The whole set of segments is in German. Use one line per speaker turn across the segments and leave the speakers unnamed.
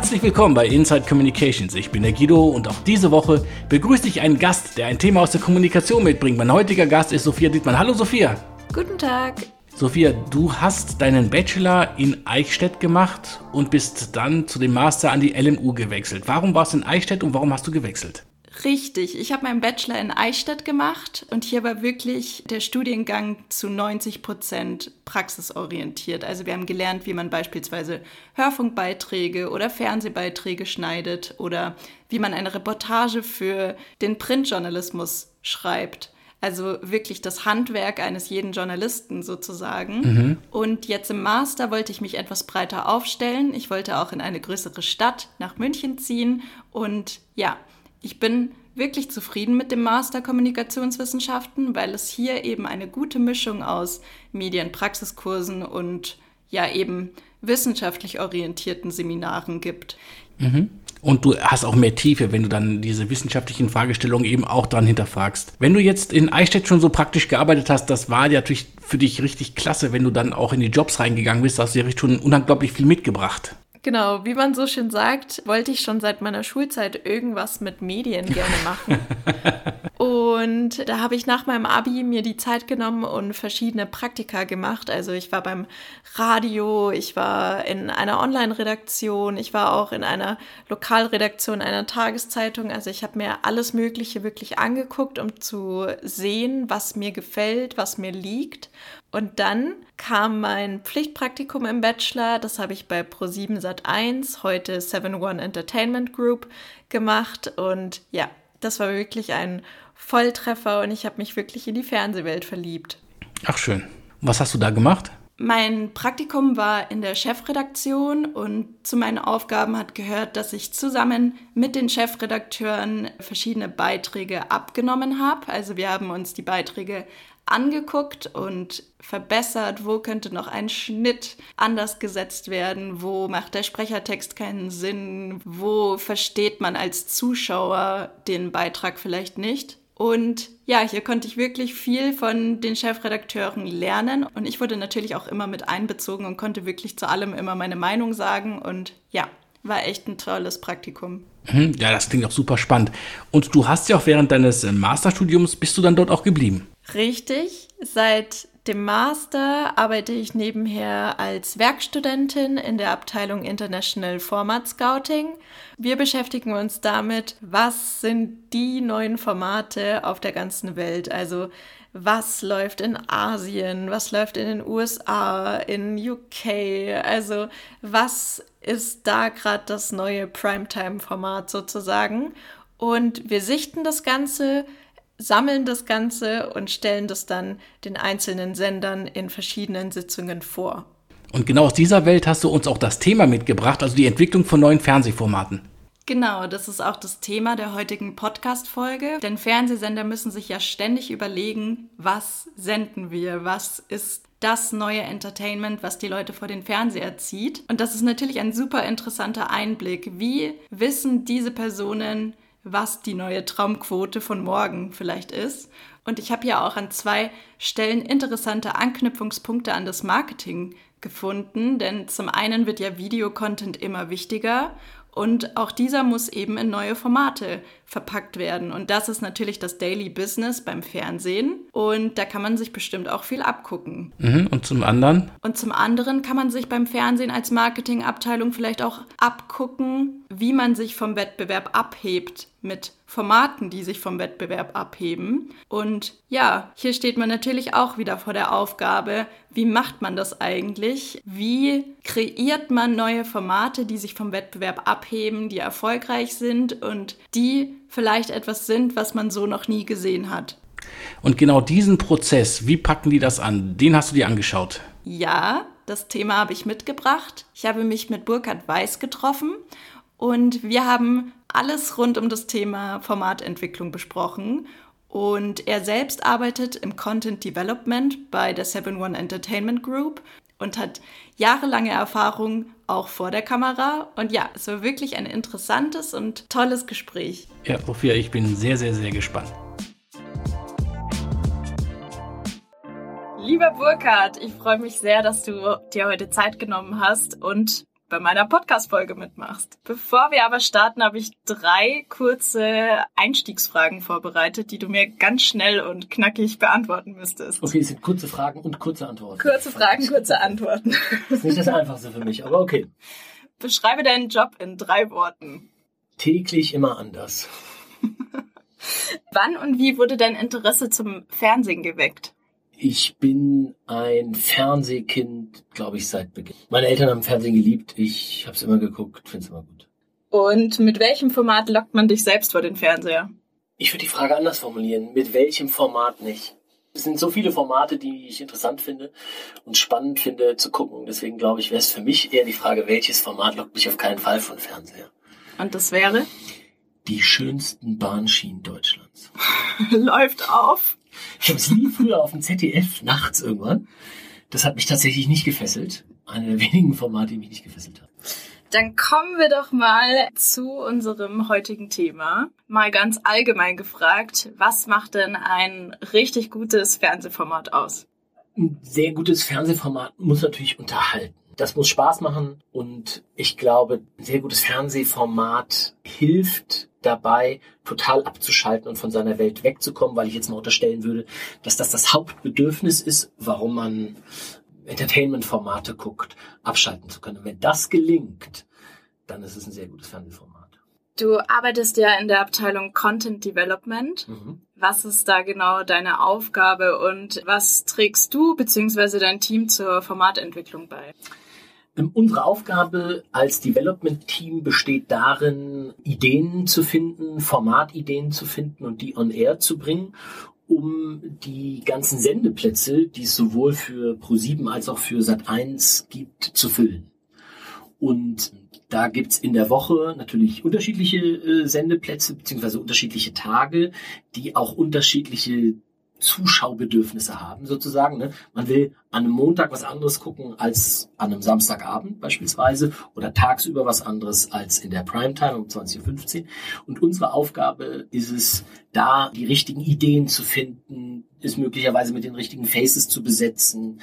Herzlich willkommen bei Inside Communications. Ich bin der Guido und auch diese Woche begrüße ich einen Gast, der ein Thema aus der Kommunikation mitbringt. Mein heutiger Gast ist Sophia Dietmann. Hallo Sophia.
Guten Tag.
Sophia, du hast deinen Bachelor in Eichstätt gemacht und bist dann zu dem Master an die LMU gewechselt. Warum warst du in Eichstätt und warum hast du gewechselt?
Richtig, ich habe meinen Bachelor in Eichstätt gemacht und hier war wirklich der Studiengang zu 90 Prozent praxisorientiert. Also wir haben gelernt, wie man beispielsweise Hörfunkbeiträge oder Fernsehbeiträge schneidet oder wie man eine Reportage für den Printjournalismus schreibt. Also wirklich das Handwerk eines jeden Journalisten sozusagen. Mhm. Und jetzt im Master wollte ich mich etwas breiter aufstellen. Ich wollte auch in eine größere Stadt nach München ziehen. Und ja, ich bin wirklich zufrieden mit dem Master Kommunikationswissenschaften, weil es hier eben eine gute Mischung aus Medienpraxiskursen und ja eben wissenschaftlich orientierten Seminaren gibt.
Mhm. Und du hast auch mehr Tiefe, wenn du dann diese wissenschaftlichen Fragestellungen eben auch dran hinterfragst. Wenn du jetzt in Eichstätt schon so praktisch gearbeitet hast, das war ja natürlich für dich richtig klasse, wenn du dann auch in die Jobs reingegangen bist, hast du ja schon unglaublich viel mitgebracht.
Genau, wie man so schön sagt, wollte ich schon seit meiner Schulzeit irgendwas mit Medien gerne machen. und da habe ich nach meinem Abi mir die Zeit genommen und verschiedene Praktika gemacht. Also ich war beim Radio, ich war in einer Online-Redaktion, ich war auch in einer Lokalredaktion einer Tageszeitung. Also ich habe mir alles Mögliche wirklich angeguckt, um zu sehen, was mir gefällt, was mir liegt. Und dann kam mein Pflichtpraktikum im Bachelor, das habe ich bei Pro7 Sat1, heute 7-One Entertainment Group gemacht und ja, das war wirklich ein Volltreffer und ich habe mich wirklich in die Fernsehwelt verliebt.
Ach schön. Was hast du da gemacht?
Mein Praktikum war in der Chefredaktion und zu meinen Aufgaben hat gehört, dass ich zusammen mit den Chefredakteuren verschiedene Beiträge abgenommen habe. Also wir haben uns die Beiträge angeguckt und verbessert, wo könnte noch ein Schnitt anders gesetzt werden, wo macht der Sprechertext keinen Sinn, wo versteht man als Zuschauer den Beitrag vielleicht nicht. Und ja, hier konnte ich wirklich viel von den Chefredakteuren lernen und ich wurde natürlich auch immer mit einbezogen und konnte wirklich zu allem immer meine Meinung sagen und ja, war echt ein tolles Praktikum.
Mhm, ja, das klingt auch super spannend. Und du hast ja auch während deines äh, Masterstudiums, bist du dann dort auch geblieben?
Richtig. Seit dem Master arbeite ich nebenher als Werkstudentin in der Abteilung International Format Scouting. Wir beschäftigen uns damit, was sind die neuen Formate auf der ganzen Welt. Also was läuft in Asien, was läuft in den USA, in UK, also was ist da gerade das neue Primetime-Format sozusagen. Und wir sichten das Ganze, sammeln das Ganze und stellen das dann den einzelnen Sendern in verschiedenen Sitzungen vor.
Und genau aus dieser Welt hast du uns auch das Thema mitgebracht, also die Entwicklung von neuen Fernsehformaten.
Genau, das ist auch das Thema der heutigen Podcast-Folge. Denn Fernsehsender müssen sich ja ständig überlegen, was senden wir, was ist das neue Entertainment, was die Leute vor den Fernseher zieht. Und das ist natürlich ein super interessanter Einblick. Wie wissen diese Personen, was die neue Traumquote von morgen vielleicht ist? Und ich habe ja auch an zwei Stellen interessante Anknüpfungspunkte an das Marketing gefunden, denn zum einen wird ja Videocontent immer wichtiger und auch dieser muss eben in neue Formate verpackt werden. Und das ist natürlich das Daily Business beim Fernsehen. Und da kann man sich bestimmt auch viel abgucken.
Mhm, und zum anderen?
Und zum anderen kann man sich beim Fernsehen als Marketingabteilung vielleicht auch abgucken, wie man sich vom Wettbewerb abhebt mit Formaten, die sich vom Wettbewerb abheben. Und ja, hier steht man natürlich auch wieder vor der Aufgabe, wie macht man das eigentlich? Wie kreiert man neue Formate, die sich vom Wettbewerb abheben, die erfolgreich sind und die vielleicht etwas sind, was man so noch nie gesehen hat?
Und genau diesen Prozess, wie packen die das an? Den hast du dir angeschaut?
Ja, das Thema habe ich mitgebracht. Ich habe mich mit Burkhard Weiß getroffen und wir haben alles rund um das Thema Formatentwicklung besprochen. Und er selbst arbeitet im Content Development bei der 7-One Entertainment Group und hat jahrelange Erfahrung auch vor der Kamera. Und ja, es war wirklich ein interessantes und tolles Gespräch.
Ja, Sophia, ich bin sehr, sehr, sehr gespannt.
Lieber Burkhard, ich freue mich sehr, dass du dir heute Zeit genommen hast und bei meiner Podcast-Folge mitmachst. Bevor wir aber starten, habe ich drei kurze Einstiegsfragen vorbereitet, die du mir ganz schnell und knackig beantworten müsstest.
Okay, es sind kurze Fragen und kurze Antworten.
Kurze Fragen, kurze Antworten.
Das ist nicht das Einfachste für mich, aber okay.
Beschreibe deinen Job in drei Worten.
Täglich immer anders.
Wann und wie wurde dein Interesse zum Fernsehen geweckt?
Ich bin ein Fernsehkind, glaube ich, seit Beginn. Meine Eltern haben Fernsehen geliebt. Ich habe es immer geguckt, finde es immer gut.
Und mit welchem Format lockt man dich selbst vor den Fernseher?
Ich würde die Frage anders formulieren. Mit welchem Format nicht? Es sind so viele Formate, die ich interessant finde und spannend finde zu gucken. Deswegen glaube ich, wäre es für mich eher die Frage, welches Format lockt mich auf keinen Fall von Fernseher.
Und das wäre?
Die schönsten Bahnschienen Deutschlands.
Läuft auf.
Ich habe es nie früher auf dem ZDF nachts irgendwann. Das hat mich tatsächlich nicht gefesselt. Eine der wenigen Formate, die mich nicht gefesselt hat.
Dann kommen wir doch mal zu unserem heutigen Thema. Mal ganz allgemein gefragt, was macht denn ein richtig gutes Fernsehformat aus?
Ein sehr gutes Fernsehformat muss natürlich unterhalten. Das muss Spaß machen und ich glaube, ein sehr gutes Fernsehformat hilft dabei, total abzuschalten und von seiner Welt wegzukommen, weil ich jetzt mal unterstellen würde, dass das das Hauptbedürfnis ist, warum man Entertainment-Formate guckt, abschalten zu können. Und wenn das gelingt, dann ist es ein sehr gutes Fernsehformat.
Du arbeitest ja in der Abteilung Content Development. Mhm. Was ist da genau deine Aufgabe und was trägst du bzw. dein Team zur Formatentwicklung bei?
Ähm, unsere Aufgabe als Development-Team besteht darin, Ideen zu finden, Formatideen zu finden und die on air zu bringen, um die ganzen Sendeplätze, die es sowohl für Pro7 als auch für Sat1 gibt, zu füllen. Und da gibt's in der Woche natürlich unterschiedliche äh, Sendeplätze beziehungsweise unterschiedliche Tage, die auch unterschiedliche Zuschaubedürfnisse haben, sozusagen. Ne? Man will an einem Montag was anderes gucken als an einem Samstagabend beispielsweise oder tagsüber was anderes als in der Primetime um 20.15 Uhr. Und unsere Aufgabe ist es, da die richtigen Ideen zu finden, ist möglicherweise mit den richtigen Faces zu besetzen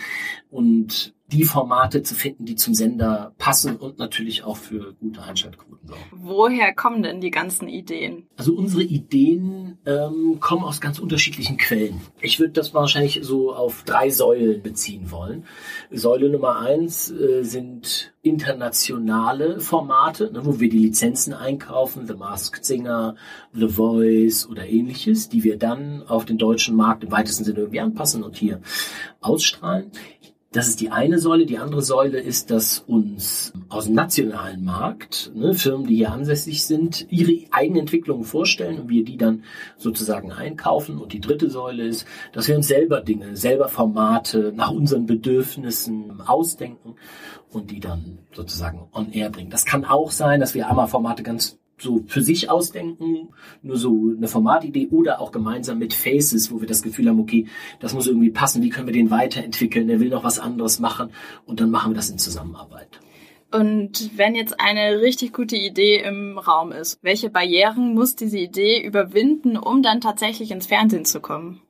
und die Formate zu finden, die zum Sender passen und natürlich auch für gute Einschaltquoten sorgen.
Woher kommen denn die ganzen Ideen?
Also unsere Ideen ähm, kommen aus ganz unterschiedlichen Quellen. Ich würde das wahrscheinlich so auf drei Säulen beziehen wollen. Säule Nummer eins äh, sind internationale Formate, ne, wo wir die Lizenzen einkaufen, The Masked Singer, The Voice oder ähnliches, die wir dann auf den deutschen Markt im weitesten Sinne irgendwie anpassen und hier ausstrahlen. Das ist die eine Säule. Die andere Säule ist, dass uns aus dem nationalen Markt ne, Firmen, die hier ansässig sind, ihre eigenen Entwicklungen vorstellen und wir die dann sozusagen einkaufen. Und die dritte Säule ist, dass wir uns selber Dinge, selber Formate nach unseren Bedürfnissen ausdenken und die dann sozusagen on air bringen. Das kann auch sein, dass wir einmal Formate ganz so für sich ausdenken, nur so eine Formatidee oder auch gemeinsam mit Faces, wo wir das Gefühl haben, okay, das muss irgendwie passen, wie können wir den weiterentwickeln, der will noch was anderes machen und dann machen wir das in Zusammenarbeit.
Und wenn jetzt eine richtig gute Idee im Raum ist, welche Barrieren muss diese Idee überwinden, um dann tatsächlich ins Fernsehen zu kommen?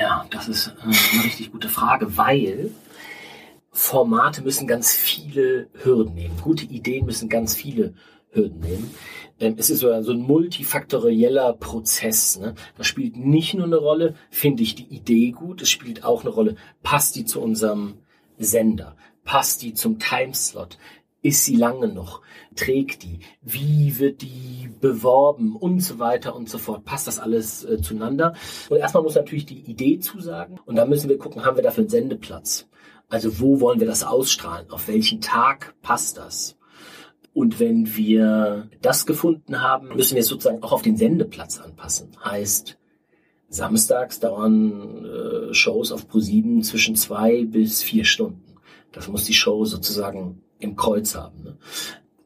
Ja, das ist äh, eine richtig gute Frage, weil Formate müssen ganz viele Hürden nehmen. Gute Ideen müssen ganz viele Hürden nehmen. Ähm, es ist so ein, multifaktorieller Prozess. Ne? Da spielt nicht nur eine Rolle, finde ich die Idee gut, es spielt auch eine Rolle, passt die zu unserem Sender, passt die zum Timeslot, ist sie lange noch? Trägt die? Wie wird die beworben? Und so weiter und so fort. Passt das alles äh, zueinander? Und erstmal muss natürlich die Idee zusagen. Und dann müssen wir gucken, haben wir dafür einen Sendeplatz? Also wo wollen wir das ausstrahlen? Auf welchen Tag passt das? Und wenn wir das gefunden haben, müssen wir es sozusagen auch auf den Sendeplatz anpassen. Heißt, samstags dauern äh, Shows auf ProSieben zwischen zwei bis vier Stunden. Das muss die Show sozusagen im Kreuz haben. Ne?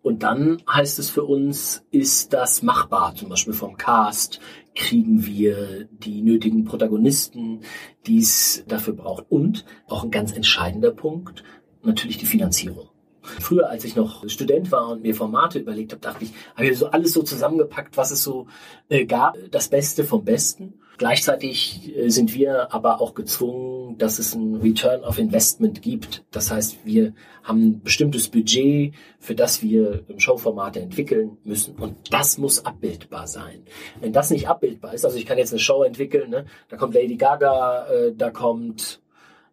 Und dann heißt es für uns, ist das machbar? Zum Beispiel vom Cast kriegen wir die nötigen Protagonisten, die es dafür braucht. Und auch ein ganz entscheidender Punkt, natürlich die Finanzierung. Früher, als ich noch Student war und mir Formate überlegt habe, dachte ich, habe ich so alles so zusammengepackt, was es so äh, gab, das Beste vom Besten. Gleichzeitig äh, sind wir aber auch gezwungen, dass es ein Return of Investment gibt. Das heißt, wir haben ein bestimmtes Budget, für das wir Showformate entwickeln müssen. Und das muss abbildbar sein. Wenn das nicht abbildbar ist, also ich kann jetzt eine Show entwickeln, ne? da kommt Lady Gaga, äh, da kommt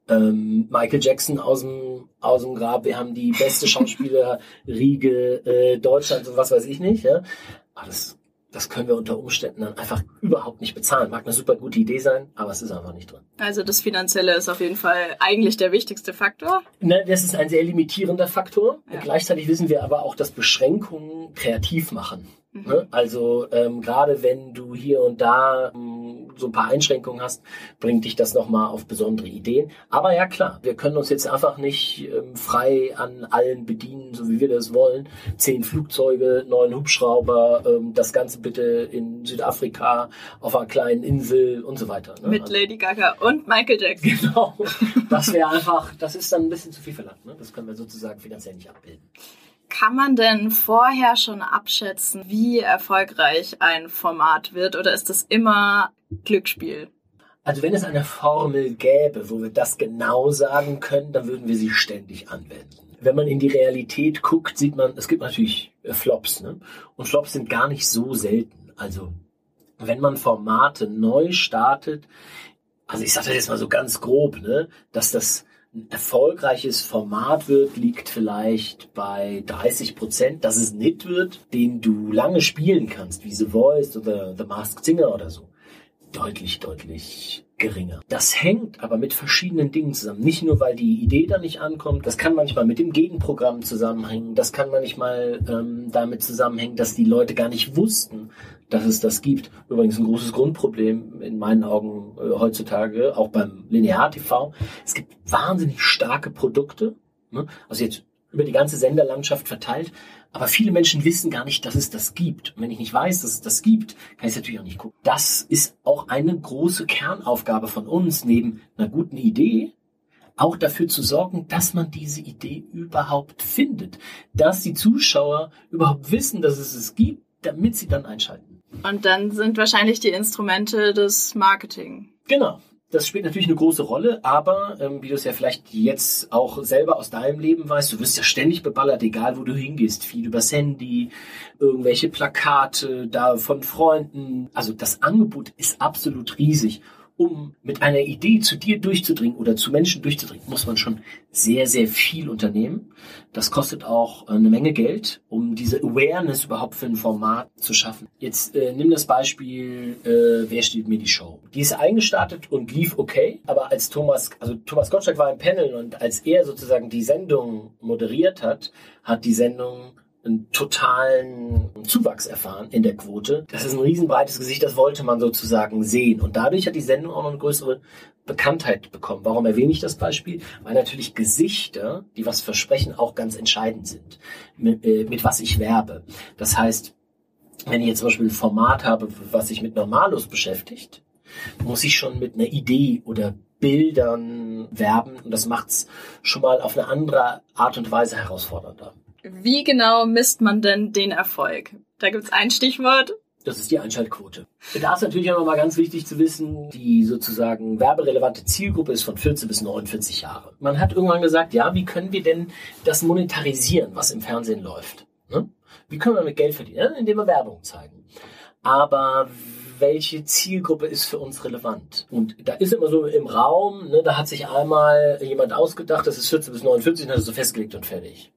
ähm, Michael Jackson aus dem, aus dem Grab, wir haben die beste Schauspielerriege äh, Deutschlands und was weiß ich nicht. Ja? Aber das das können wir unter Umständen dann einfach überhaupt nicht bezahlen. Mag eine super gute Idee sein, aber es ist einfach nicht drin.
Also das Finanzielle ist auf jeden Fall eigentlich der wichtigste Faktor.
Ne, das ist ein sehr limitierender Faktor. Ja. Gleichzeitig wissen wir aber auch, dass Beschränkungen kreativ machen. Mhm. Ne? Also ähm, gerade wenn du hier und da ähm, so ein paar Einschränkungen hast, bringt dich das nochmal auf besondere Ideen. Aber ja klar, wir können uns jetzt einfach nicht ähm, frei an allen bedienen, so wie wir das wollen. Zehn Flugzeuge, neun Hubschrauber, ähm, das Ganze bitte in Südafrika auf einer kleinen Insel und so weiter.
Ne? Mit also, Lady Gaga und Michael Jackson.
Genau. Das wäre einfach, das ist dann ein bisschen zu viel verlangt. Ne? Das können wir sozusagen finanziell nicht abbilden.
Kann man denn vorher schon abschätzen, wie erfolgreich ein Format wird oder ist das immer Glücksspiel?
Also wenn es eine Formel gäbe, wo wir das genau sagen können, dann würden wir sie ständig anwenden. Wenn man in die Realität guckt, sieht man, es gibt natürlich äh, Flops, ne? Und Flops sind gar nicht so selten. Also wenn man Formate neu startet, also ich sage das jetzt mal so ganz grob, ne, dass das ein erfolgreiches Format wird, liegt vielleicht bei 30 Prozent, dass es nicht wird, den du lange spielen kannst, wie The Voice oder The Masked Singer oder so. Deutlich, deutlich geringer. Das hängt aber mit verschiedenen Dingen zusammen. Nicht nur, weil die Idee da nicht ankommt, das kann manchmal mit dem Gegenprogramm zusammenhängen, das kann manchmal ähm, damit zusammenhängen, dass die Leute gar nicht wussten, dass es das gibt. Übrigens ein großes Grundproblem in meinen Augen äh, heutzutage, auch beim Linear-TV. Es gibt wahnsinnig starke Produkte, ne? also jetzt über die ganze Senderlandschaft verteilt, aber viele Menschen wissen gar nicht, dass es das gibt. Und wenn ich nicht weiß, dass es das gibt, kann ich es natürlich auch nicht gucken. Das ist auch eine große Kernaufgabe von uns, neben einer guten Idee, auch dafür zu sorgen, dass man diese Idee überhaupt findet. Dass die Zuschauer überhaupt wissen, dass es es gibt, damit sie dann einschalten.
Und dann sind wahrscheinlich die Instrumente des Marketing.
Genau. Das spielt natürlich eine große Rolle, aber ähm, wie du es ja vielleicht jetzt auch selber aus deinem Leben weißt, du wirst ja ständig beballert, egal wo du hingehst. Viel übers Handy, irgendwelche Plakate da von Freunden. Also das Angebot ist absolut riesig um mit einer Idee zu dir durchzudringen oder zu Menschen durchzudringen, muss man schon sehr, sehr viel unternehmen. Das kostet auch äh, eine Menge Geld, um diese Awareness überhaupt für ein Format zu schaffen. Jetzt äh, nimm das Beispiel, äh, wer steht mir die Show? Die ist eingestartet und lief okay, aber als Thomas, also Thomas Gottschalk war im Panel und als er sozusagen die Sendung moderiert hat, hat die Sendung einen totalen Zuwachs erfahren in der Quote. Das ist ein riesenbreites Gesicht, das wollte man sozusagen sehen. Und dadurch hat die Sendung auch noch eine größere Bekanntheit bekommen. Warum erwähne ich das Beispiel? Weil natürlich Gesichter, die was versprechen, auch ganz entscheidend sind, mit, äh, mit was ich werbe. Das heißt, wenn ich jetzt zum Beispiel ein Format habe, was sich mit Normalos beschäftigt, muss ich schon mit einer Idee oder Bildern werben und das macht's schon mal auf eine andere Art und Weise herausfordernder.
Wie genau misst man denn den Erfolg? Da gibt's ein Stichwort.
Das ist die Einschaltquote. Da ist natürlich auch nochmal ganz wichtig zu wissen, die sozusagen werberelevante Zielgruppe ist von 14 bis 49 Jahre. Man hat irgendwann gesagt, ja, wie können wir denn das monetarisieren, was im Fernsehen läuft? Ne? Wie können wir mit Geld verdienen? Indem wir Werbung zeigen. Aber welche Zielgruppe ist für uns relevant? Und da ist immer so im Raum, ne, da hat sich einmal jemand ausgedacht, das ist 14 bis 49 und hat es so festgelegt und fertig.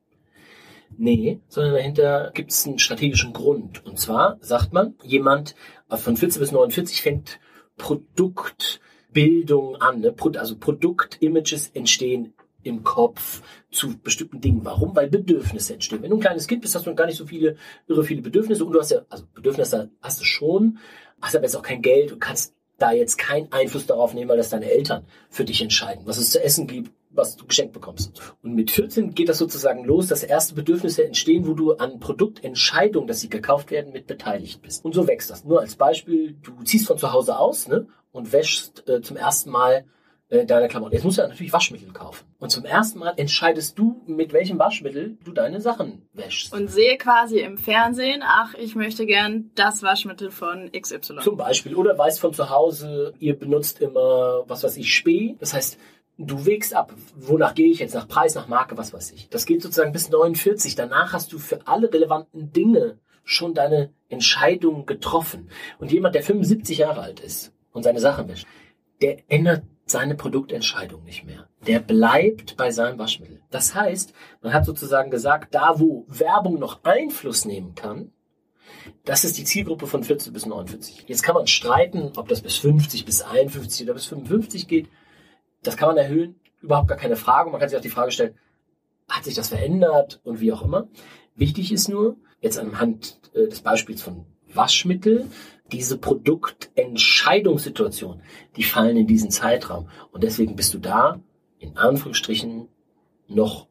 Nee, sondern dahinter gibt es einen strategischen Grund. Und zwar sagt man, jemand von 14 bis 49 fängt Produktbildung an. Ne? Also Produktimages entstehen im Kopf zu bestimmten Dingen. Warum? Weil Bedürfnisse entstehen. Wenn du ein kleines Kind bist, hast du gar nicht so viele, irre viele Bedürfnisse und du hast ja, also Bedürfnisse hast du schon, hast aber jetzt auch kein Geld und kannst da jetzt keinen Einfluss darauf nehmen, weil das deine Eltern für dich entscheiden, was es zu essen gibt, was du geschenkt bekommst. Und mit 14 geht das sozusagen los, dass erste Bedürfnisse entstehen, wo du an Produktentscheidungen, dass sie gekauft werden, mit beteiligt bist. Und so wächst das. Nur als Beispiel, du ziehst von zu Hause aus ne, und wäschst äh, zum ersten Mal äh, deiner Klamotten. Jetzt musst du natürlich Waschmittel kaufen. Und zum ersten Mal entscheidest du, mit welchem Waschmittel du deine Sachen wäschst.
Und sehe quasi im Fernsehen, ach, ich möchte gern das Waschmittel von XY.
Zum Beispiel. Oder weißt von zu Hause, ihr benutzt immer, was weiß ich, Spee. Das heißt, du wägst ab, wonach gehe ich jetzt, nach Preis, nach Marke, was weiß ich. Das geht sozusagen bis 49. Danach hast du für alle relevanten Dinge schon deine Entscheidung getroffen. Und jemand, der 75 Jahre alt ist und seine Sachen wäscht, der ändert seine Produktentscheidung nicht mehr. Der bleibt bei seinem Waschmittel. Das heißt, man hat sozusagen gesagt, da wo Werbung noch Einfluss nehmen kann, das ist die Zielgruppe von 40 bis 49. Jetzt kann man streiten, ob das bis 50, bis 51 oder bis 55 geht. Das kann man erhöhen, überhaupt gar keine Frage. Man kann sich auch die Frage stellen, hat sich das verändert und wie auch immer. Wichtig ist nur, jetzt anhand äh, des Beispiels von Waschmittel, diese Produktentscheidungssituation, die fallen in diesen Zeitraum. Und deswegen bist du da, in Anführungsstrichen, noch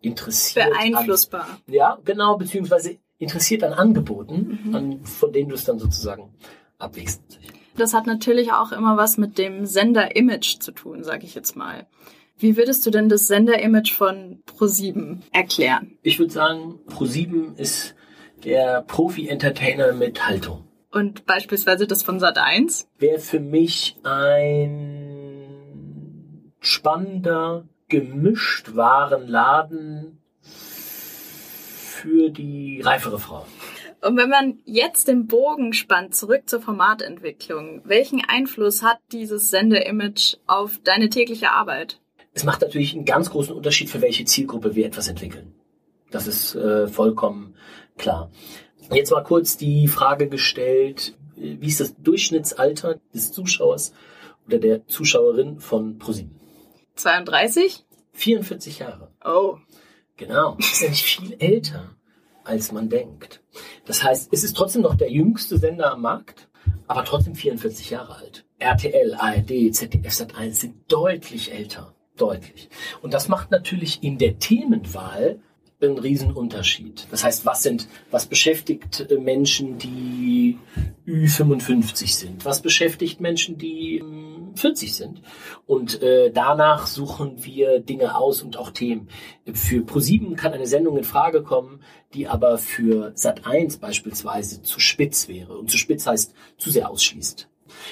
interessiert.
Beeinflussbar.
An, ja, genau, beziehungsweise interessiert an Angeboten, mhm. an, von denen du es dann sozusagen abwägst.
Das hat natürlich auch immer was mit dem Sender-Image zu tun, sage ich jetzt mal. Wie würdest du denn das Sender-Image von Pro7 erklären?
Ich würde sagen, Pro7 ist der Profi-Entertainer mit Haltung.
Und beispielsweise das von Sat 1?
Wäre für mich ein spannender, gemischt Warenladen für die reifere Frau.
Und wenn man jetzt den Bogen spannt, zurück zur Formatentwicklung, welchen Einfluss hat dieses Sendeimage auf deine tägliche Arbeit?
Es macht natürlich einen ganz großen Unterschied, für welche Zielgruppe wir etwas entwickeln. Das ist äh, vollkommen klar. Jetzt mal kurz die Frage gestellt, wie ist das Durchschnittsalter des Zuschauers oder der Zuschauerin von ProSieben?
32?
44 Jahre.
Oh.
Genau. Ist ja nicht viel älter, als man denkt. Das heißt, es ist trotzdem noch der jüngste Sender am Markt, aber trotzdem 44 Jahre alt. RTL, ARD, ZDF Sat1 sind deutlich älter. Deutlich. Und das macht natürlich in der Themenwahl ein Riesenunterschied. Das heißt, was sind, was beschäftigt äh, Menschen, die Ü55 sind? Was beschäftigt Menschen, die 40 sind? Und äh, danach suchen wir Dinge aus und auch Themen. Für ProSieben kann eine Sendung in Frage kommen, die aber für Sat1 beispielsweise zu spitz wäre. Und zu spitz heißt zu sehr ausschließt.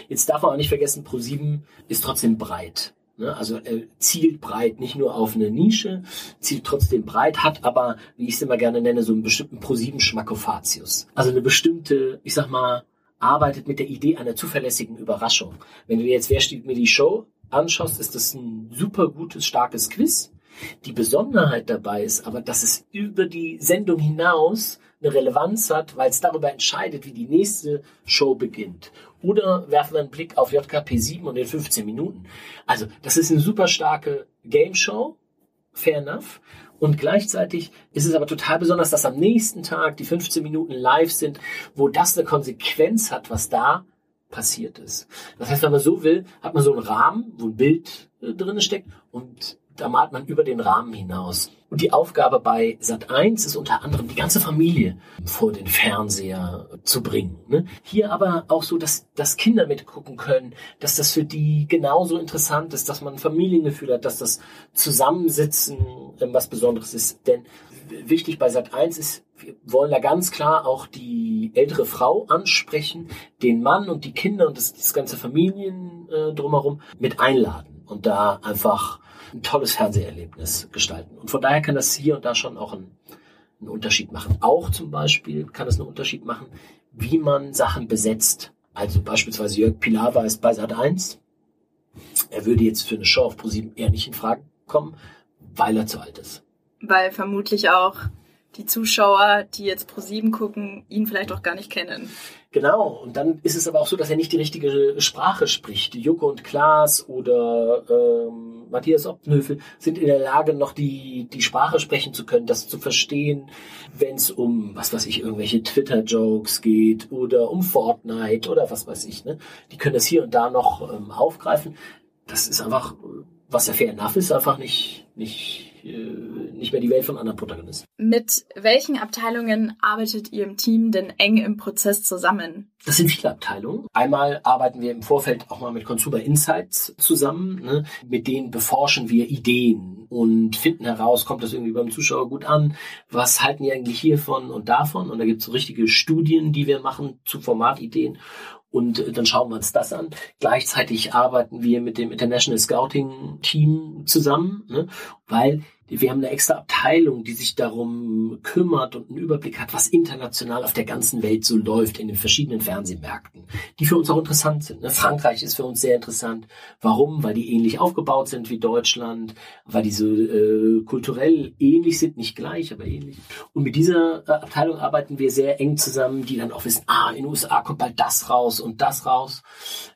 Jetzt darf man auch nicht vergessen, ProSieben ist trotzdem breit. Ne? Also er zielt breit, nicht nur auf eine Nische, zielt trotzdem breit, hat aber, wie ich es immer gerne nenne, so einen bestimmten ProSieben Schmackofatius. Also eine bestimmte, ich sag mal, arbeitet mit der Idee einer zuverlässigen Überraschung. Wenn du jetzt Wer steht mir die Show anschaust, ist das ein super gutes, starkes Quiz. Die Besonderheit dabei ist aber, dass es über die Sendung hinaus eine Relevanz hat, weil es darüber entscheidet, wie die nächste Show beginnt. Oder werfen wir einen Blick auf JKP 7 und den 15 Minuten. Also, das ist eine super starke Game Show, fair enough. Und gleichzeitig ist es aber total besonders, dass am nächsten Tag die 15 Minuten live sind, wo das eine Konsequenz hat, was da passiert ist. Das heißt, wenn man so will, hat man so einen Rahmen, wo ein Bild äh, drin steckt und da malt man über den Rahmen hinaus. Und die Aufgabe bei Sat 1 ist unter anderem, die ganze Familie vor den Fernseher zu bringen. Ne? Hier aber auch so, dass, dass Kinder mitgucken können, dass das für die genauso interessant ist, dass man ein Familiengefühl hat, dass das Zusammensitzen ähm, was Besonderes ist. Denn wichtig bei Sat 1 ist, wir wollen da ganz klar auch die ältere Frau ansprechen, den Mann und die Kinder und das, das ganze Familien äh, drumherum mit einladen und da einfach ein tolles Fernseherlebnis gestalten. Und von daher kann das hier und da schon auch einen, einen Unterschied machen. Auch zum Beispiel kann es einen Unterschied machen, wie man Sachen besetzt. Also beispielsweise Jörg Pilawa ist bei Sat 1. Er würde jetzt für eine Show auf ProSieben eher nicht in Frage kommen, weil er zu alt ist.
Weil vermutlich auch die Zuschauer, die jetzt ProSieben gucken, ihn vielleicht auch gar nicht kennen.
Genau, und dann ist es aber auch so, dass er nicht die richtige Sprache spricht. Joko und Klaas oder ähm, Matthias Optenhöfel sind in der Lage, noch die, die Sprache sprechen zu können, das zu verstehen, wenn es um, was weiß ich, irgendwelche Twitter-Jokes geht oder um Fortnite oder was weiß ich. Ne? Die können das hier und da noch ähm, aufgreifen. Das ist einfach, was ja fair enough ist, einfach nicht, nicht, nicht mehr die Welt von anderen Protagonisten.
Mit welchen Abteilungen arbeitet ihr im Team denn eng im Prozess zusammen?
Das sind viele Abteilungen. Einmal arbeiten wir im Vorfeld auch mal mit Consumer Insights zusammen. Ne? Mit denen beforschen wir Ideen und finden heraus, kommt das irgendwie beim Zuschauer gut an? Was halten die eigentlich hiervon und davon? Und da gibt es so richtige Studien, die wir machen zu Formatideen. Und äh, dann schauen wir uns das an. Gleichzeitig arbeiten wir mit dem International Scouting Team zusammen, ne? weil wir haben eine extra Abteilung, die sich darum kümmert und einen Überblick hat, was international auf der ganzen Welt so läuft in den verschiedenen Fernsehmärkten, die für uns auch interessant sind. Ne? Frankreich ist für uns sehr interessant. Warum? Weil die ähnlich aufgebaut sind wie Deutschland, weil die so äh, kulturell ähnlich sind, nicht gleich, aber ähnlich. Und mit dieser äh, Abteilung arbeiten wir sehr eng zusammen, die dann auch wissen, ah, in den USA kommt bald das raus und das raus.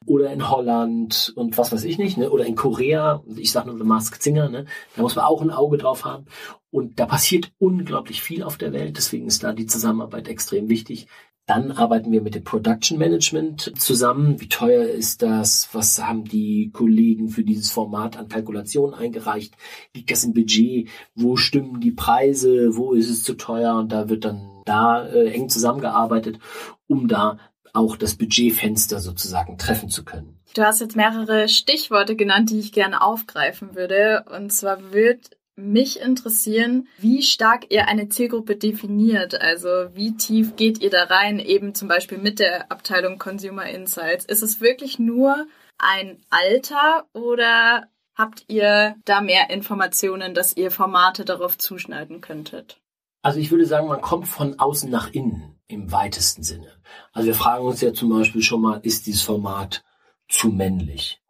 Oder in Holland und was weiß ich nicht, ne? oder in Korea, ich sage nur The Masked Singer, ne? da muss man auch ein Drauf haben. Und da passiert unglaublich viel auf der Welt, deswegen ist da die Zusammenarbeit extrem wichtig. Dann arbeiten wir mit dem Production Management zusammen. Wie teuer ist das? Was haben die Kollegen für dieses Format an Kalkulationen eingereicht? Liegt das im Budget? Wo stimmen die Preise? Wo ist es zu teuer? Und da wird dann da äh, eng zusammengearbeitet, um da auch das Budgetfenster sozusagen treffen zu können.
Du hast jetzt mehrere Stichworte genannt, die ich gerne aufgreifen würde. Und zwar wird mich interessieren, wie stark ihr eine Zielgruppe definiert. Also wie tief geht ihr da rein, eben zum Beispiel mit der Abteilung Consumer Insights. Ist es wirklich nur ein Alter oder habt ihr da mehr Informationen, dass ihr Formate darauf zuschneiden könntet?
Also ich würde sagen, man kommt von außen nach innen im weitesten Sinne. Also wir fragen uns ja zum Beispiel schon mal, ist dieses Format zu männlich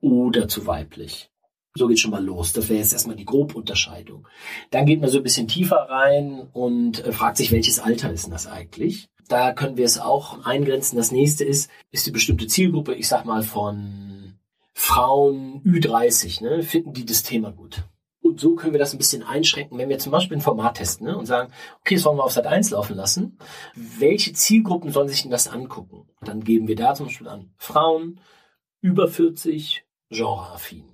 oder zu weiblich? So geht schon mal los. Das wäre jetzt erstmal die Grobunterscheidung. Dann geht man so ein bisschen tiefer rein und äh, fragt sich, welches Alter ist denn das eigentlich? Da können wir es auch eingrenzen. Das nächste ist, ist die bestimmte Zielgruppe, ich sag mal von Frauen Ü30, ne, finden die das Thema gut. Und so können wir das ein bisschen einschränken, wenn wir zum Beispiel ein Format testen ne, und sagen, okay, das wollen wir auf Sat 1 laufen lassen. Welche Zielgruppen sollen sich denn das angucken? Dann geben wir da zum Beispiel an Frauen über 40, genreaffin.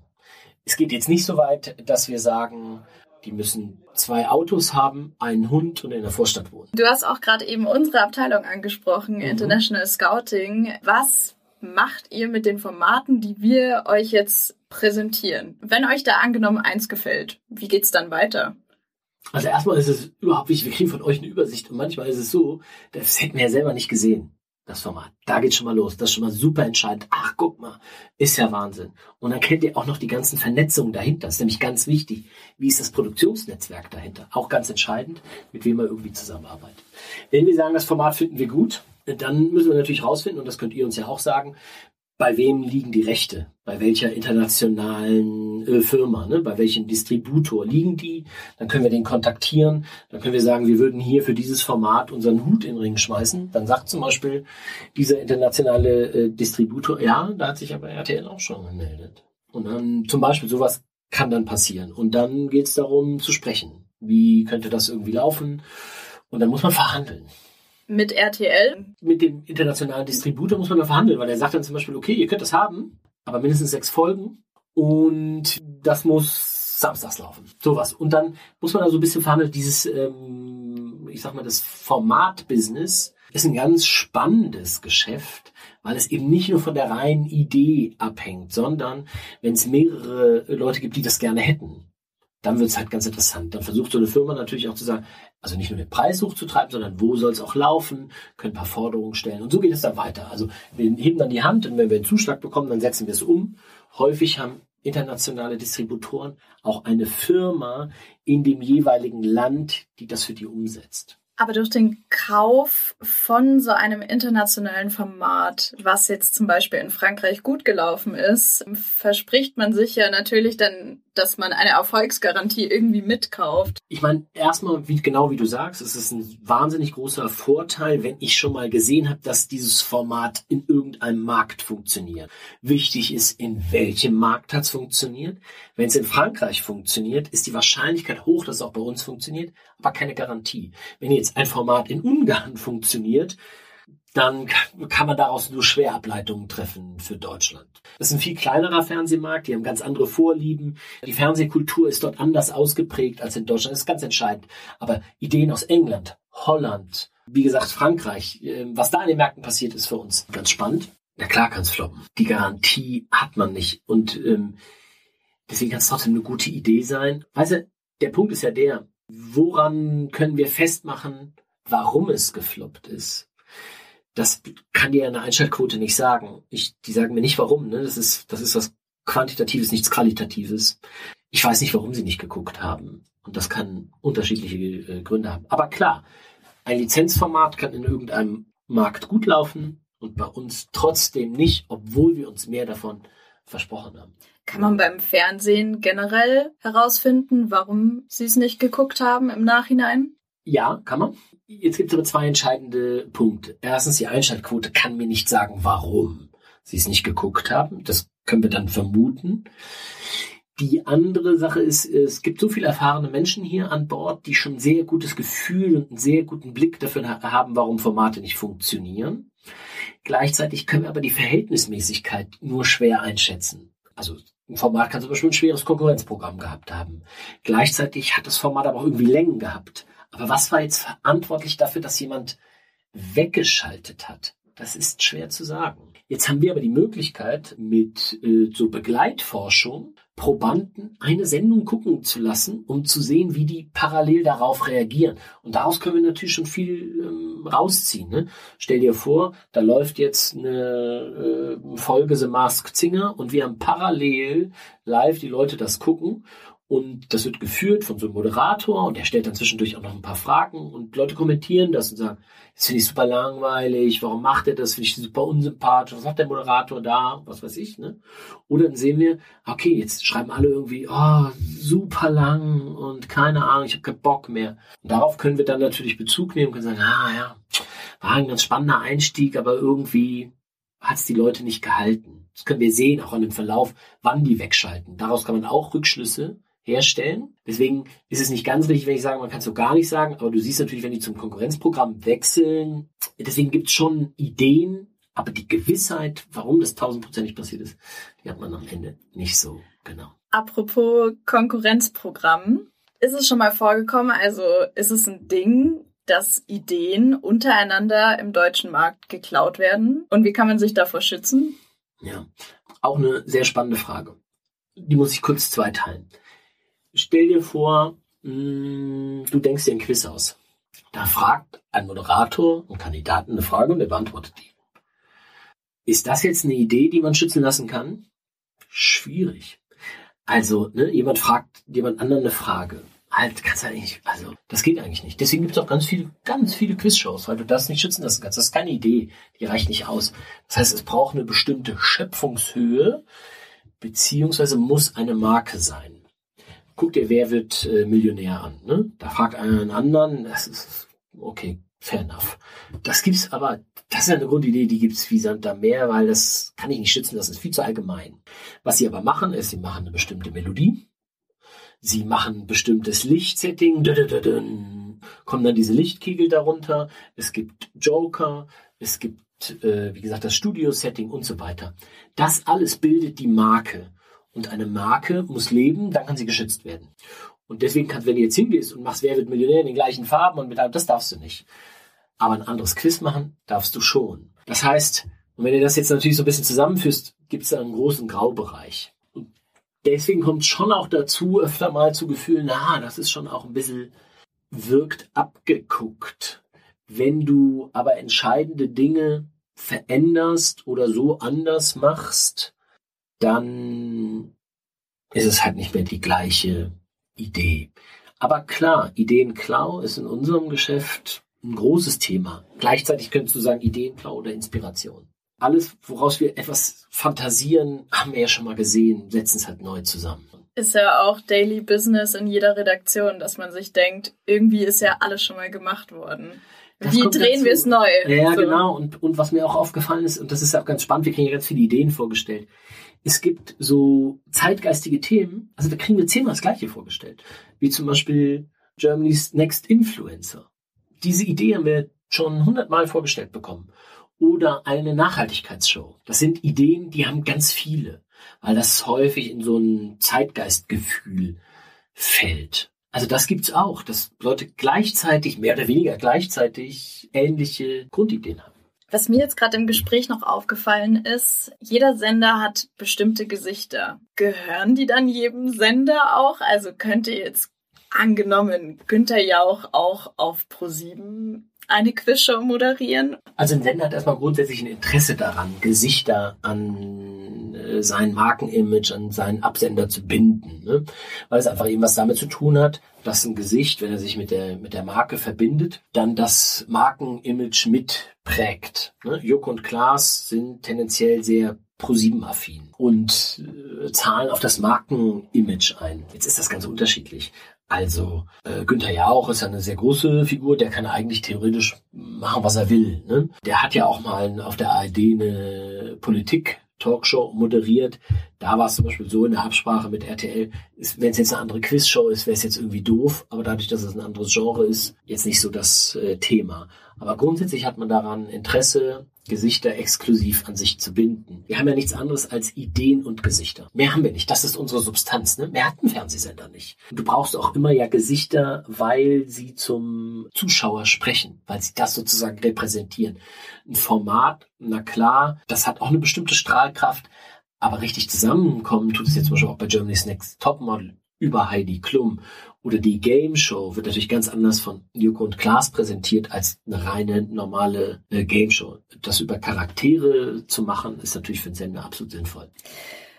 Es geht jetzt nicht so weit, dass wir sagen, die müssen zwei Autos haben, einen Hund und in der Vorstadt wohnen.
Du hast auch gerade eben unsere Abteilung angesprochen, mhm. International Scouting. Was macht ihr mit den Formaten, die wir euch jetzt präsentieren? Wenn euch da angenommen eins gefällt, wie geht's dann weiter?
Also erstmal ist es überhaupt wichtig, wir kriegen von euch eine Übersicht und manchmal ist es so, das hätten wir ja selber nicht gesehen das Format. Da geht schon mal los. Das ist schon mal super entscheidend. Ach, guck mal, ist ja Wahnsinn. Und dann kennt ihr auch noch die ganzen Vernetzungen dahinter. Das ist nämlich ganz wichtig. Wie ist das Produktionsnetzwerk dahinter? Auch ganz entscheidend, mit wem man irgendwie zusammenarbeitet. Wenn wir sagen, das Format finden wir gut, dann müssen wir natürlich rausfinden, und das könnt ihr uns ja auch sagen, bei wem liegen die Rechte? Bei welcher internationalen äh, Firma? Ne? Bei welchem Distributor liegen die? Dann können wir den kontaktieren. Dann können wir sagen, wir würden hier für dieses Format unseren Hut in den Ring schmeißen. Dann sagt zum Beispiel dieser internationale äh, Distributor, ja, da hat sich aber RTL auch schon gemeldet. Und dann zum Beispiel sowas kann dann passieren. Und dann geht es darum zu sprechen. Wie könnte das irgendwie laufen? Und dann muss man verhandeln
mit RTL.
Mit dem internationalen Distributor muss man da verhandeln, weil er sagt dann zum Beispiel, okay, ihr könnt das haben, aber mindestens sechs Folgen und das muss samstags laufen. Sowas. Und dann muss man da so ein bisschen verhandeln, dieses, ähm, ich sag mal, das Format-Business ist ein ganz spannendes Geschäft, weil es eben nicht nur von der reinen Idee abhängt, sondern wenn es mehrere Leute gibt, die das gerne hätten, dann wird es halt ganz interessant. Dann versucht so eine Firma natürlich auch zu sagen, also nicht nur den Preis hochzutreiben, sondern wo soll es auch laufen, können ein paar Forderungen stellen. Und so geht es dann weiter. Also wir heben dann die Hand und wenn wir einen Zuschlag bekommen, dann setzen wir es um. Häufig haben internationale Distributoren auch eine Firma in dem jeweiligen Land, die das für die umsetzt.
Aber durch den Kauf von so einem internationalen Format, was jetzt zum Beispiel in Frankreich gut gelaufen ist, verspricht man sich ja natürlich dann, dass man eine Erfolgsgarantie irgendwie mitkauft.
Ich meine, erstmal, wie, genau wie du sagst, es ist ein wahnsinnig großer Vorteil, wenn ich schon mal gesehen habe, dass dieses Format in irgendeinem Markt funktioniert. Wichtig ist, in welchem Markt hat es funktioniert. Wenn es in Frankreich funktioniert, ist die Wahrscheinlichkeit hoch, dass es auch bei uns funktioniert, aber keine Garantie. Wenn jetzt ein Format in Ungarn funktioniert, dann kann man daraus nur schwer Ableitungen treffen für Deutschland. Das ist ein viel kleinerer Fernsehmarkt, die haben ganz andere Vorlieben. Die Fernsehkultur ist dort anders ausgeprägt als in Deutschland. Das ist ganz entscheidend. Aber Ideen aus England, Holland, wie gesagt Frankreich, ähm, was da in den Märkten passiert, ist für uns ganz spannend. Na klar kann es floppen. Die Garantie hat man nicht. Und ähm, deswegen kann es trotzdem eine gute Idee sein. Weißt du, der Punkt ist ja der, woran können wir festmachen, warum es gefloppt ist? Das kann dir eine Einschaltquote nicht sagen. Ich, die sagen mir nicht warum. Ne? Das ist, das ist was Quantitatives, nichts Qualitatives. Ich weiß nicht, warum sie nicht geguckt haben. Und das kann unterschiedliche äh, Gründe haben. Aber klar, ein Lizenzformat kann in irgendeinem Markt gut laufen und bei uns trotzdem nicht, obwohl wir uns mehr davon versprochen haben.
Kann man beim Fernsehen generell herausfinden, warum sie es nicht geguckt haben im Nachhinein?
Ja, kann man. Jetzt gibt es aber zwei entscheidende Punkte. Erstens, die Einschaltquote kann mir nicht sagen, warum sie es nicht geguckt haben. Das können wir dann vermuten. Die andere Sache ist, es gibt so viele erfahrene Menschen hier an Bord, die schon ein sehr gutes Gefühl und einen sehr guten Blick dafür haben, warum Formate nicht funktionieren. Gleichzeitig können wir aber die Verhältnismäßigkeit nur schwer einschätzen. Also ein Format kann zum Beispiel ein schweres Konkurrenzprogramm gehabt haben. Gleichzeitig hat das Format aber auch irgendwie Längen gehabt. Aber was war jetzt verantwortlich dafür, dass jemand weggeschaltet hat? Das ist schwer zu sagen. Jetzt haben wir aber die Möglichkeit, mit äh, so Begleitforschung Probanden eine Sendung gucken zu lassen, um zu sehen, wie die parallel darauf reagieren. Und daraus können wir natürlich schon viel ähm, rausziehen. Ne? Stell dir vor, da läuft jetzt eine äh, Folge The Masked Singer und wir haben parallel live die Leute das gucken und das wird geführt von so einem Moderator und der stellt dann zwischendurch auch noch ein paar Fragen und Leute kommentieren das und sagen, das finde ich super langweilig, warum macht er das, finde ich super unsympathisch, was macht der Moderator da, was weiß ich, ne? Oder dann sehen wir, okay, jetzt schreiben alle irgendwie, oh, super lang und keine Ahnung, ich habe keinen Bock mehr. Und darauf können wir dann natürlich Bezug nehmen können sagen, ah ja, war ein ganz spannender Einstieg, aber irgendwie hat es die Leute nicht gehalten. Das können wir sehen, auch an dem Verlauf, wann die wegschalten. Daraus kann man auch Rückschlüsse herstellen. Deswegen ist es nicht ganz richtig, wenn ich sage, man kann es so gar nicht sagen, aber du siehst natürlich, wenn die zum Konkurrenzprogramm wechseln, deswegen gibt es schon Ideen, aber die Gewissheit, warum das tausendprozentig passiert ist, die hat man am Ende nicht so genau.
Apropos Konkurrenzprogramm, ist es schon mal vorgekommen, also ist es ein Ding, dass Ideen untereinander im deutschen Markt geklaut werden? Und wie kann man sich davor schützen?
Ja, auch eine sehr spannende Frage. Die muss ich kurz zweiteilen stell dir vor, mh, hm, du denkst dir ein Quiz aus. Da fragt ein Moderator einen Kandidaten eine Frage und er beantwortet die. Ist das jetzt eine Idee, die man schützen lassen kann? Schwierig. Also, ne, jemand fragt jemand anderen eine Frage. Halt, kannst du eigentlich, also, das geht eigentlich nicht. Deswegen gibt es auch ganz viele, ganz viele Quizshows, weil du das nicht schützen lassen kannst. Das ist keine Idee. Die reicht nicht aus. Das heißt, es braucht eine bestimmte Schöpfungshöhe, beziehungsweise muss eine Marke sein guck dir, wer wird äh, Millionär an. Ne? Da fragt einer einen anderen, das ist okay, fair enough. Das gibt's aber, das ist eine Grundidee, die gibt's wie Sand am Meer, weil das kann ich nicht schützen, das ist viel zu allgemein. Was sie aber machen, ist, sie machen eine bestimmte Melodie, sie machen ein bestimmtes Lichtsetting, kommen dann diese Lichtkegel darunter, es gibt Joker, es gibt, äh, wie gesagt, das Studio-Setting und so weiter. Das alles bildet die Marke. Und eine Marke muss leben, dann kann sie geschützt werden. Und deswegen kannst, wenn du jetzt hingehst und machst Wer wird Millionär in den gleichen Farben und mit allem, das darfst du nicht. Aber ein anderes Quiz machen darfst du schon. Das heißt, und wenn du das jetzt natürlich so ein bisschen zusammenführst, gibt es da einen großen Graubereich. Und deswegen kommt schon auch dazu, öfter mal zu Gefühlen, na, das ist schon auch ein bisschen wirkt abgeguckt. Wenn du aber entscheidende Dinge veränderst oder so anders machst, dann ist es halt nicht mehr die gleiche Idee. Aber klar, Ideenklau ist in unserem Geschäft ein großes Thema. Gleichzeitig könntest du sagen Ideenklau oder Inspiration. Alles, woraus wir etwas fantasieren, haben wir ja schon mal gesehen, setzen es halt neu zusammen.
Ist ja auch Daily Business in jeder Redaktion, dass man sich denkt, irgendwie ist ja alles schon mal gemacht worden. Das Wie drehen wir es neu?
Ja, so. genau. Und, und was mir auch aufgefallen ist, und das ist auch ganz spannend, wir kriegen ja ganz viele Ideen vorgestellt es gibt so zeitgeistige Themen, also da kriegen wir zehnmal das Gleiche vorgestellt, wie zum Beispiel Germany's Next Influencer. Diese Idee haben wir schon hundertmal vorgestellt bekommen. oder eine Nachhaltigkeitsshow. Das sind Ideen, die haben ganz viele, weil das häufig in so ein Zeitgeistgefühl fällt. Also das gibt's auch, dass Leute gleichzeitig, mehr oder weniger gleichzeitig ähnliche Grundideen haben.
Was mir jetzt gerade im Gespräch noch aufgefallen ist, jeder Sender hat bestimmte Gesichter. Gehören die dann jedem Sender auch? Also könnte jetzt angenommen Günther Jauch auch auf ProSieben eine Quizshow moderieren?
Also ein Sender hat erstmal grundsätzlich ein Interesse daran, Gesichter an äh, sein Markenimage, an seinen Absender zu binden. Ne? Weil es einfach eben was damit zu tun hat, dass ein Gesicht, wenn er sich mit der, mit der Marke verbindet, dann das Markenimage mitprägt. Ne? Juck und Klaas sind tendenziell sehr ProSieben-affin und äh, zahlen auf das Markenimage ein. Jetzt ist das ganz unterschiedlich. Also äh, Günther Jauch ist ja eine sehr große Figur, der kann eigentlich theoretisch machen, was er will. Ne? Der hat ja auch mal auf der ARD eine Politik Talkshow moderiert. Da war es zum Beispiel so in der Absprache mit RTL, wenn es jetzt eine andere Quizshow ist, wäre es jetzt irgendwie doof, aber dadurch, dass es ein anderes Genre ist, jetzt nicht so das äh, Thema. Aber grundsätzlich hat man daran Interesse, Gesichter exklusiv an sich zu binden. Wir haben ja nichts anderes als Ideen und Gesichter. Mehr haben wir nicht. Das ist unsere Substanz. Ne? Mehr hat ein Fernsehsender nicht. Und du brauchst auch immer ja Gesichter, weil sie zum Zuschauer sprechen, weil sie das sozusagen repräsentieren. Ein Format, na klar, das hat auch eine bestimmte Strahlkraft, aber richtig zusammenkommen tut es jetzt zum Beispiel auch bei Germany's Next Topmodel über Heidi Klum oder die Game Show wird natürlich ganz anders von Joko und Klaas präsentiert als eine reine normale äh, Game Show. Das über Charaktere zu machen, ist natürlich für den Sender absolut sinnvoll.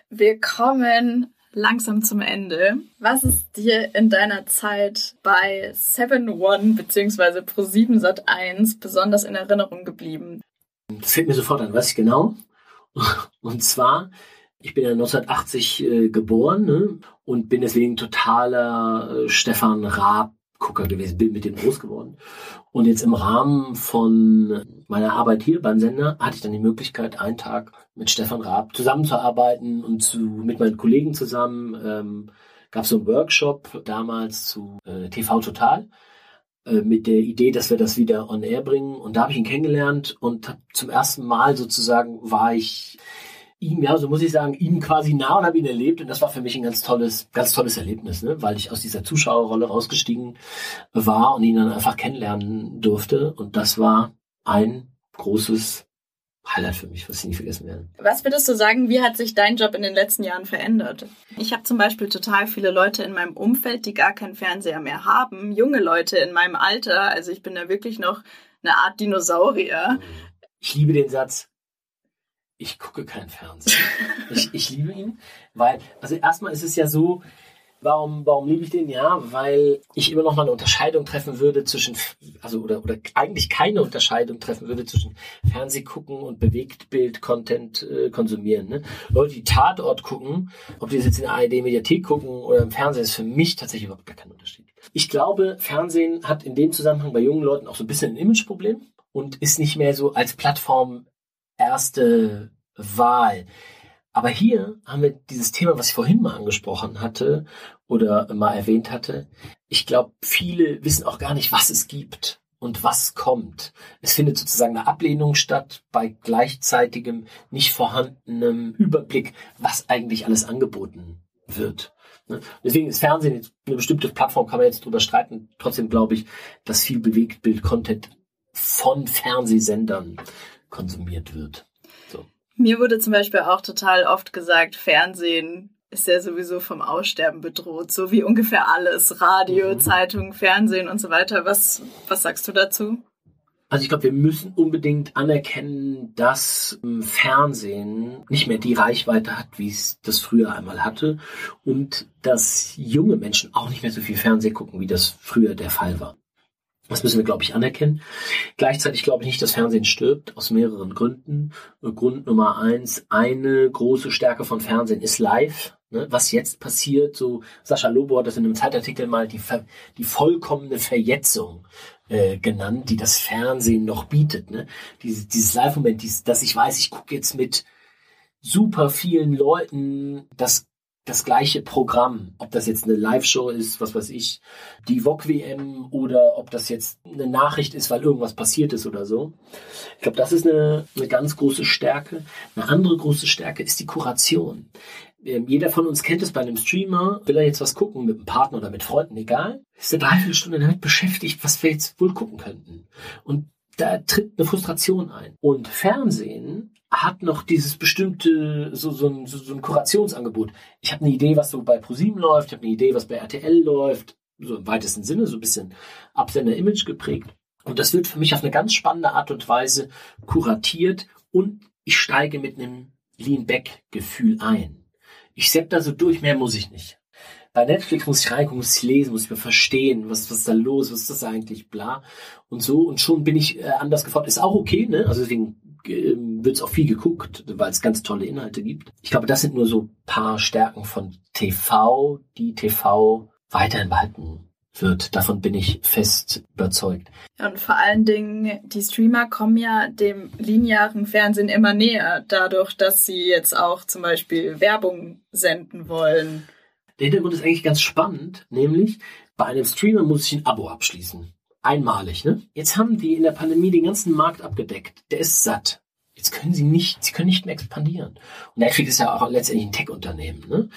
Wir kommen langsam zum Ende. Was ist dir in deiner Zeit bei 7 One bzw. Pro7 Sat 1 besonders in Erinnerung geblieben?
Das fällt mir sofort an, weiß ich genau. Und zwar ich bin ja 1980 äh, geboren ne? Und bin deswegen totaler äh, Stefan Raab Gucker gewesen, bin mit dem groß geworden. Und jetzt im Rahmen von meiner Arbeit hier beim Sender hatte ich dann die Möglichkeit, einen Tag mit Stefan Raab zusammenzuarbeiten und zu, mit meinen Kollegen zusammen ähm, gab es so einen Workshop damals zu äh, TV Total äh, mit der Idee, dass wir das wieder on air bringen. Und da habe ich ihn kennengelernt und zum ersten Mal sozusagen war ich ihm, ja, so muss ich sagen, ihm quasi nah und habe ihn erlebt. Und das war für mich ein ganz tolles, ganz tolles Erlebnis, ne? weil ich aus dieser Zuschauerrolle rausgestiegen war und ihn dann einfach kennenlernen durfte. Und das war ein großes Highlight für mich, was ich nie vergessen werde.
Was würdest du sagen, wie hat sich dein Job in den letzten Jahren verändert? Ich habe zum Beispiel total viele Leute in meinem Umfeld, die gar keinen Fernseher mehr haben. Junge Leute in meinem Alter. Also ich bin da wirklich noch eine Art Dinosaurier.
Ich liebe den Satz, ich gucke kein Fernsehen. ich, ich liebe ihn, weil, also erstmal ist es ja so, Warum, warum liebe ich den? Ja, weil ich immer noch mal eine Unterscheidung treffen würde zwischen, also oder, oder eigentlich keine Unterscheidung treffen würde zwischen Fernsehgucken und Bewegtbild-Content äh, konsumieren. Ne? Leute, die Tatort gucken, ob die jetzt in der ARD-Mediathek gucken oder im Fernsehen, ist für mich tatsächlich überhaupt gar kein Unterschied. Ich glaube, Fernsehen hat in dem Zusammenhang bei jungen Leuten auch so ein bisschen ein Imageproblem und ist nicht mehr so als Plattform erste Wahl. Aber hier haben wir dieses Thema, was ich vorhin mal angesprochen hatte oder mal erwähnt hatte. Ich glaube, viele wissen auch gar nicht, was es gibt und was kommt. Es findet sozusagen eine Ablehnung statt bei gleichzeitigem nicht vorhandenem Überblick, was eigentlich alles angeboten wird. Ne? Deswegen ist Fernsehen jetzt eine bestimmte Plattform, kann man jetzt drüber streiten. Trotzdem glaube ich, dass viel Bewegtbild-Content von Fernsehsendern konsumiert wird. So.
Mir wurde zum Beispiel auch total oft gesagt, Fernsehen ist ja sowieso vom Aussterben bedroht, so wie ungefähr alles. Radio, mhm. Zeitung, Fernsehen und so weiter. Was, was sagst du dazu?
Also ich glaube, wir müssen unbedingt anerkennen, dass ähm, Fernsehen nicht mehr die Reichweite hat, wie es das früher einmal hatte und dass junge Menschen auch nicht mehr so viel Fernsehen gucken, wie das früher der Fall war. Das müssen wir, glaube ich, anerkennen. Gleichzeitig glaube ich nicht, dass Fernsehen stirbt, aus mehreren Gründen. Grund Nummer eins, eine große Stärke von Fernsehen ist live. Ne? Was jetzt passiert, so Sascha Lobo hat das in einem Zeitartikel mal die, die vollkommene Verjetzung äh, genannt, die das Fernsehen noch bietet. Ne? Dieses, dieses Live-Moment, dass ich weiß, ich gucke jetzt mit super vielen Leuten das das gleiche Programm, ob das jetzt eine Live-Show ist, was weiß ich, die VOG-WM oder ob das jetzt eine Nachricht ist, weil irgendwas passiert ist oder so. Ich glaube, das ist eine, eine ganz große Stärke. Eine andere große Stärke ist die Kuration. Ähm, jeder von uns kennt es bei einem Streamer, will er jetzt was gucken mit einem Partner oder mit Freunden, egal, ist eine Dreiviertelstunde damit beschäftigt, was wir jetzt wohl gucken könnten. Und da tritt eine Frustration ein. Und Fernsehen hat noch dieses bestimmte, so, so, ein, so, so ein Kurationsangebot. Ich habe eine Idee, was so bei ProSieben läuft, ich habe eine Idee, was bei RTL läuft, so im weitesten Sinne, so ein bisschen Absender-Image geprägt. Und das wird für mich auf eine ganz spannende Art und Weise kuratiert und ich steige mit einem Lean-Back-Gefühl ein. Ich sepp da so durch, mehr muss ich nicht. Bei Netflix muss ich reingucken, muss ich lesen, muss ich mir verstehen, was, was ist da los, was ist das eigentlich, bla. Und so, und schon bin ich äh, anders gefordert. Ist auch okay, ne? Also deswegen ähm, wird es auch viel geguckt, weil es ganz tolle Inhalte gibt. Ich glaube, das sind nur so paar Stärken von TV, die TV weiterhin behalten wird. Davon bin ich fest überzeugt.
Und vor allen Dingen, die Streamer kommen ja dem linearen Fernsehen immer näher, dadurch, dass sie jetzt auch zum Beispiel Werbung senden wollen.
Der Hintergrund ist eigentlich ganz spannend, nämlich bei einem Streamer muss ich ein Abo abschließen einmalig. Ne? Jetzt haben die in der Pandemie den ganzen Markt abgedeckt. Der ist satt. Jetzt können sie nicht, sie können nicht mehr expandieren. Und Netflix ist ja auch letztendlich ein Tech-Unternehmen. Ne?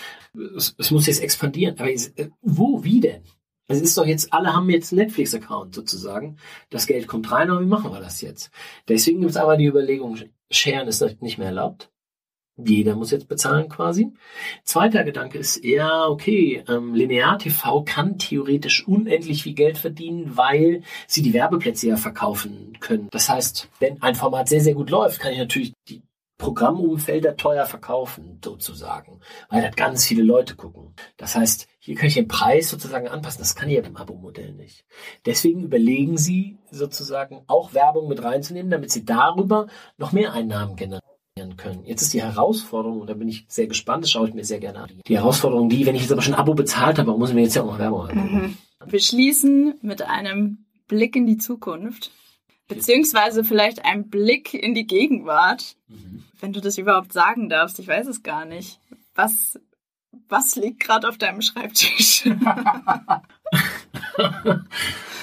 Es, es, muss jetzt expandieren. Aber jetzt, äh, wo, wie denn? Es ist doch jetzt, alle haben jetzt einen Netflix-Account sozusagen. Das Geld kommt rein, aber wie machen wir das jetzt? Deswegen gibt es aber die Überlegung, Sharen ist nicht mehr erlaubt. Jeder muss jetzt bezahlen quasi. Zweiter Gedanke ist eher, okay, ähm, Linear TV kann theoretisch unendlich viel Geld verdienen, weil sie die Werbeplätze ja verkaufen können. Das heißt, wenn ein Format sehr, sehr gut läuft, kann ich natürlich die Programmumfelder teuer verkaufen, sozusagen, weil halt ganz viele Leute gucken. Das heißt, hier kann ich den Preis sozusagen anpassen. Das kann ich ja beim Abo-Modell nicht. Deswegen überlegen Sie sozusagen auch Werbung mit reinzunehmen, damit Sie darüber noch mehr Einnahmen generieren können. Jetzt ist die Herausforderung, und da bin ich sehr gespannt, das schaue ich mir sehr gerne an. Die Herausforderung, die, wenn ich jetzt aber schon ein Abo bezahlt habe, muss ich mir jetzt ja auch noch Werbung angucken. Mhm.
Wir schließen mit einem Blick in die Zukunft, beziehungsweise vielleicht ein Blick in die Gegenwart, mhm. wenn du das überhaupt sagen darfst. Ich weiß es gar nicht. Was, was liegt gerade auf deinem Schreibtisch?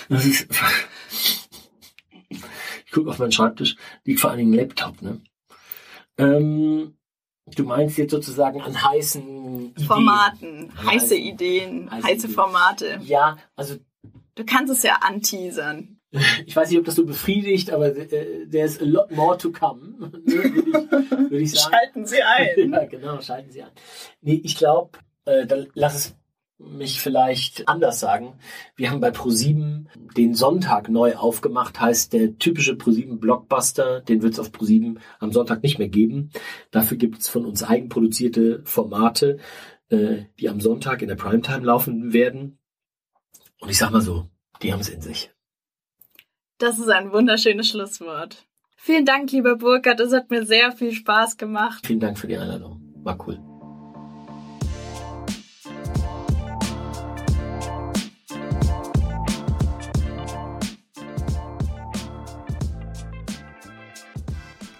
das ist, ich gucke auf meinen Schreibtisch, liegt vor allen Dingen ein Laptop, ne? Ähm, du meinst jetzt sozusagen an heißen
Formaten, Ideen. heiße Ideen, heiße, heiße Formate.
Ja, also.
Du kannst es ja anteasern.
Ich weiß nicht, ob das so befriedigt, aber äh, there's a lot more to come, ne, würde ich, würd ich sagen.
Schalten Sie ein.
ja, genau, schalten Sie ein. Nee, ich glaube, äh, dann lass es mich vielleicht anders sagen. Wir haben bei ProSieben den Sonntag neu aufgemacht, heißt der typische ProSieben Blockbuster, den wird es auf ProSieben am Sonntag nicht mehr geben. Dafür gibt es von uns eigenproduzierte Formate, äh, die am Sonntag in der Primetime laufen werden. Und ich sag mal so, die haben es in sich.
Das ist ein wunderschönes Schlusswort. Vielen Dank, lieber Burkhard. Es hat mir sehr viel Spaß gemacht.
Vielen Dank für die Einladung. War cool.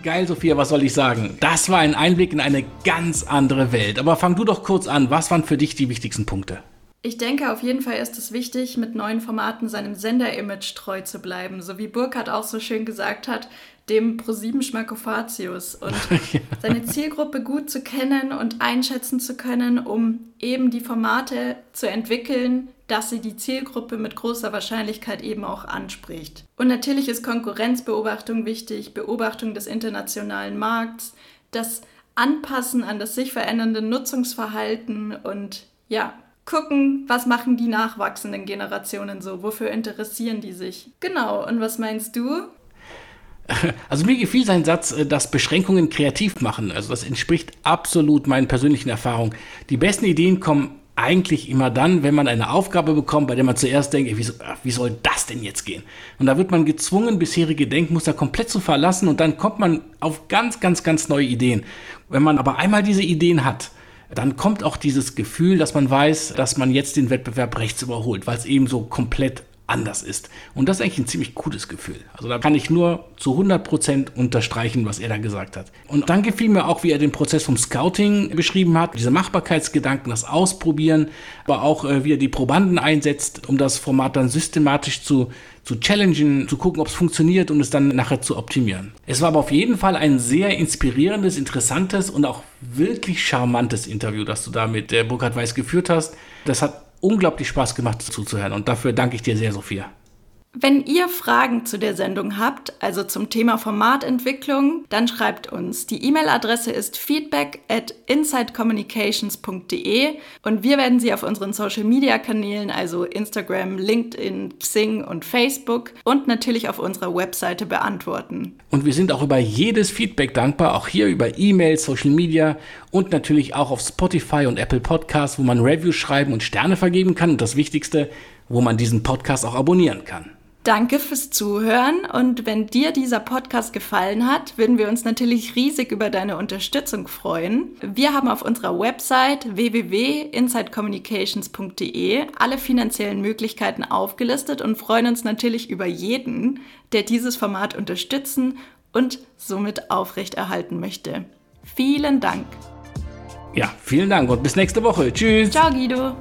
Geil, Sophia, was soll ich sagen? Das war ein Einblick in eine ganz andere Welt. Aber fang du doch kurz an. Was waren für dich die wichtigsten Punkte?
Ich denke, auf jeden Fall ist es wichtig, mit neuen Formaten seinem Sender-Image treu zu bleiben. So wie Burkhardt auch so schön gesagt hat, dem ProSieben Schmackofatius und ja. seine Zielgruppe gut zu kennen und einschätzen zu können, um eben die Formate zu entwickeln, dass sie die Zielgruppe mit großer Wahrscheinlichkeit eben auch anspricht. Und natürlich ist Konkurrenzbeobachtung wichtig, Beobachtung des internationalen Markts, das Anpassen an das sich verändernde Nutzungsverhalten und ja, gucken, was machen die nachwachsenden Generationen so, wofür interessieren die sich. Genau, und was meinst du?
Also mir gefiel sein Satz, äh, dass Beschränkungen kreativ machen. Also das entspricht absolut meinen persönlichen Erfahrungen. Die besten Ideen kommen eigentlich immer dann, wenn man eine Aufgabe bekommt, bei der man zuerst denkt, wie, wie soll das denn jetzt gehen? Und da wird man gezwungen, bisherige Denkmuster komplett zu verlassen und dann kommt man auf ganz, ganz, ganz neue Ideen. Wenn man aber einmal diese Ideen hat, dann kommt auch dieses Gefühl, dass man weiß, dass man jetzt den Wettbewerb rechts überholt, weil es eben so komplett anders ist. Und das ist eigentlich ein ziemlich cooles Gefühl. Also da kann ich nur zu 100 Prozent unterstreichen, was er da gesagt hat. Und dann gefiel mir auch, wie er den Prozess vom Scouting beschrieben hat, diese Machbarkeitsgedanken, das Ausprobieren, aber auch äh, wie er die Probanden einsetzt, um das Format dann systematisch zu, zu challengen, zu gucken, ob es funktioniert und es dann nachher zu optimieren. Es war aber auf jeden Fall ein sehr inspirierendes, interessantes und auch wirklich charmantes Interview, das du da mit der Burkhard Weiß geführt hast. Das hat unglaublich Spaß gemacht zuzuhören und dafür danke ich dir sehr, Sophia.
Wenn ihr Fragen zu der Sendung habt, also zum Thema Formatentwicklung, dann schreibt uns. Die E-Mail-Adresse ist feedback at insidecommunications.de und wir werden sie auf unseren Social-Media-Kanälen, also Instagram, LinkedIn, Xing und Facebook und natürlich auf unserer Webseite beantworten.
Und wir sind auch über jedes Feedback dankbar, auch hier über E-Mail, Social Media und natürlich auch auf Spotify und Apple Podcasts, wo man Reviews schreiben und Sterne vergeben kann und das Wichtigste, wo man diesen Podcast auch abonnieren kann.
Danke fürs Zuhören und wenn dir dieser Podcast gefallen hat, würden wir uns natürlich riesig über deine Unterstützung freuen. Wir haben auf unserer Website www.insidecommunications.de alle finanziellen Möglichkeiten aufgelistet und freuen uns natürlich über jeden, der dieses Format unterstützen und somit aufrechterhalten möchte. Vielen Dank.
Ja, vielen Dank und bis nächste Woche. Tschüss.
Ciao Guido.